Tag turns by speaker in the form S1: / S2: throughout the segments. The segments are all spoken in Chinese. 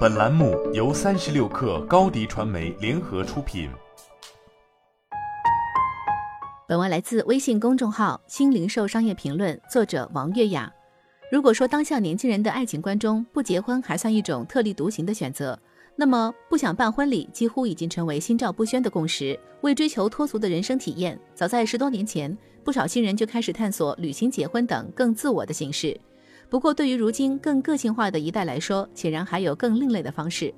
S1: 本栏目由三十六氪高低传媒联合出品。
S2: 本文来自微信公众号“新零售商业评论”，作者王月雅。如果说当下年轻人的爱情观中不结婚还算一种特立独行的选择，那么不想办婚礼几乎已经成为心照不宣的共识。为追求脱俗的人生体验，早在十多年前，不少新人就开始探索旅行结婚等更自我的形式。不过，对于如今更个性化的一代来说，显然还有更另类的方式。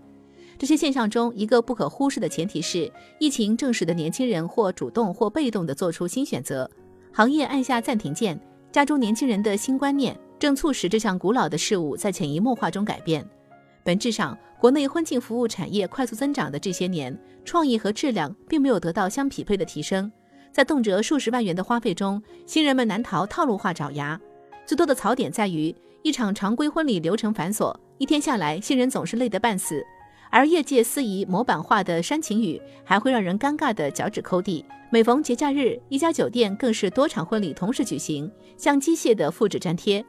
S2: 这些现象中，一个不可忽视的前提是，疫情正使得年轻人或主动或被动地做出新选择，行业按下暂停键，加重年轻人的新观念，正促使这项古老的事物在潜移默化中改变。本质上，国内婚庆服务产业快速增长的这些年，创意和质量并没有得到相匹配的提升，在动辄数十万元的花费中，新人们难逃套路化爪牙。最多的槽点在于，一场常规婚礼流程繁琐，一天下来，新人总是累得半死；而业界司仪模板化的煽情语，还会让人尴尬的脚趾抠地。每逢节假日，一家酒店更是多场婚礼同时举行，像机械的复制粘贴。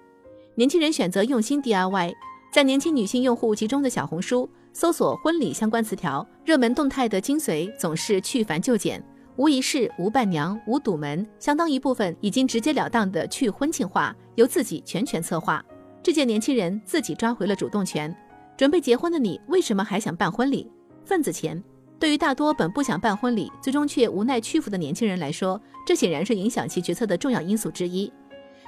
S2: 年轻人选择用心 DIY，在年轻女性用户集中的小红书搜索婚礼相关词条，热门动态的精髓总是去繁就简。无仪式、无伴娘、无堵门，相当一部分已经直截了当的去婚庆化，由自己全权策划。这届年轻人自己抓回了主动权。准备结婚的你，为什么还想办婚礼？份子钱。对于大多本不想办婚礼，最终却无奈屈服的年轻人来说，这显然是影响其决策的重要因素之一。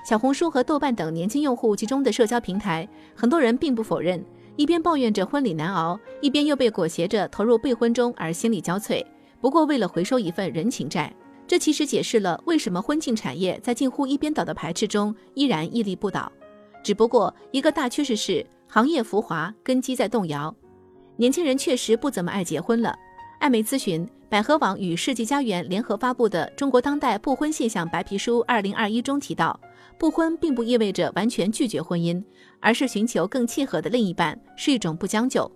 S2: 小红书和豆瓣等年轻用户集中的社交平台，很多人并不否认，一边抱怨着婚礼难熬，一边又被裹挟着投入备婚中而心力交瘁。不过，为了回收一份人情债，这其实解释了为什么婚庆产业在近乎一边倒的排斥中依然屹立不倒。只不过，一个大趋势是行业浮华，根基在动摇。年轻人确实不怎么爱结婚了。艾媒咨询、百合网与世纪佳缘联合发布的《中国当代不婚现象白皮书（二零二一）》中提到，不婚并不意味着完全拒绝婚姻，而是寻求更契合的另一半，是一种不将就。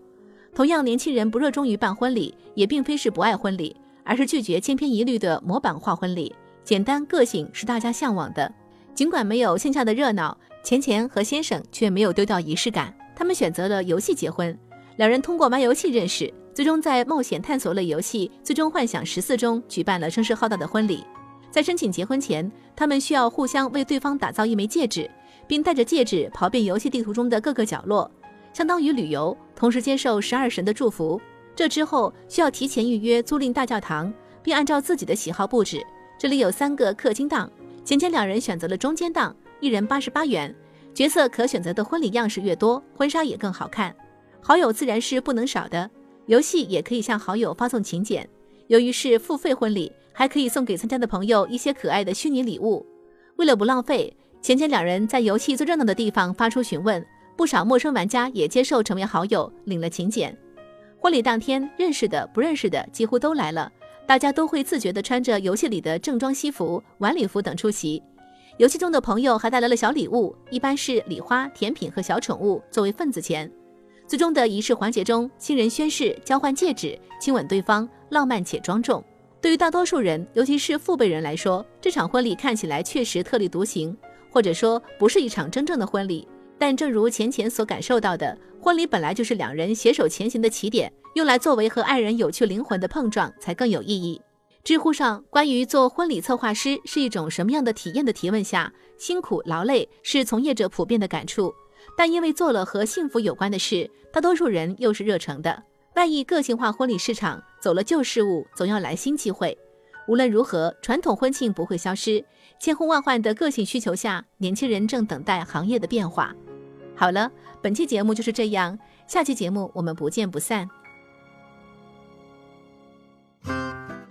S2: 同样，年轻人不热衷于办婚礼，也并非是不爱婚礼，而是拒绝千篇一律的模板化婚礼。简单个性是大家向往的。尽管没有线下的热闹，钱钱和先生却没有丢掉仪式感。他们选择了游戏结婚，两人通过玩游戏认识，最终在冒险探索类游戏《最终幻想十四》中举办了声势浩大的婚礼。在申请结婚前，他们需要互相为对方打造一枚戒指，并带着戒指跑遍游戏地图中的各个角落。相当于旅游，同时接受十二神的祝福。这之后需要提前预约租赁大教堂，并按照自己的喜好布置。这里有三个氪金档，钱钱两人选择了中间档，一人八十八元。角色可选择的婚礼样式越多，婚纱也更好看。好友自然是不能少的，游戏也可以向好友发送请柬。由于是付费婚礼，还可以送给参加的朋友一些可爱的虚拟礼物。为了不浪费，前前两人在游戏最热闹的地方发出询问。不少陌生玩家也接受成为好友，领了请柬。婚礼当天，认识的、不认识的几乎都来了，大家都会自觉地穿着游戏里的正装西服、晚礼服等出席。游戏中的朋友还带来了小礼物，一般是礼花、甜品和小宠物作为份子钱。最终的仪式环节中，新人宣誓、交换戒指、亲吻对方，浪漫且庄重。对于大多数人，尤其是父辈人来说，这场婚礼看起来确实特立独行，或者说不是一场真正的婚礼。但正如钱钱所感受到的，婚礼本来就是两人携手前行的起点，用来作为和爱人有趣灵魂的碰撞才更有意义。知乎上关于做婚礼策划师是一种什么样的体验的提问下，辛苦劳累是从业者普遍的感触，但因为做了和幸福有关的事，大多数人又是热诚的。万一个性化婚礼市场走了旧事物，总要来新机会。无论如何，传统婚庆不会消失，千呼万唤的个性需求下，年轻人正等待行业的变化。好了，本期节目就是这样，下期节目我们不见不散。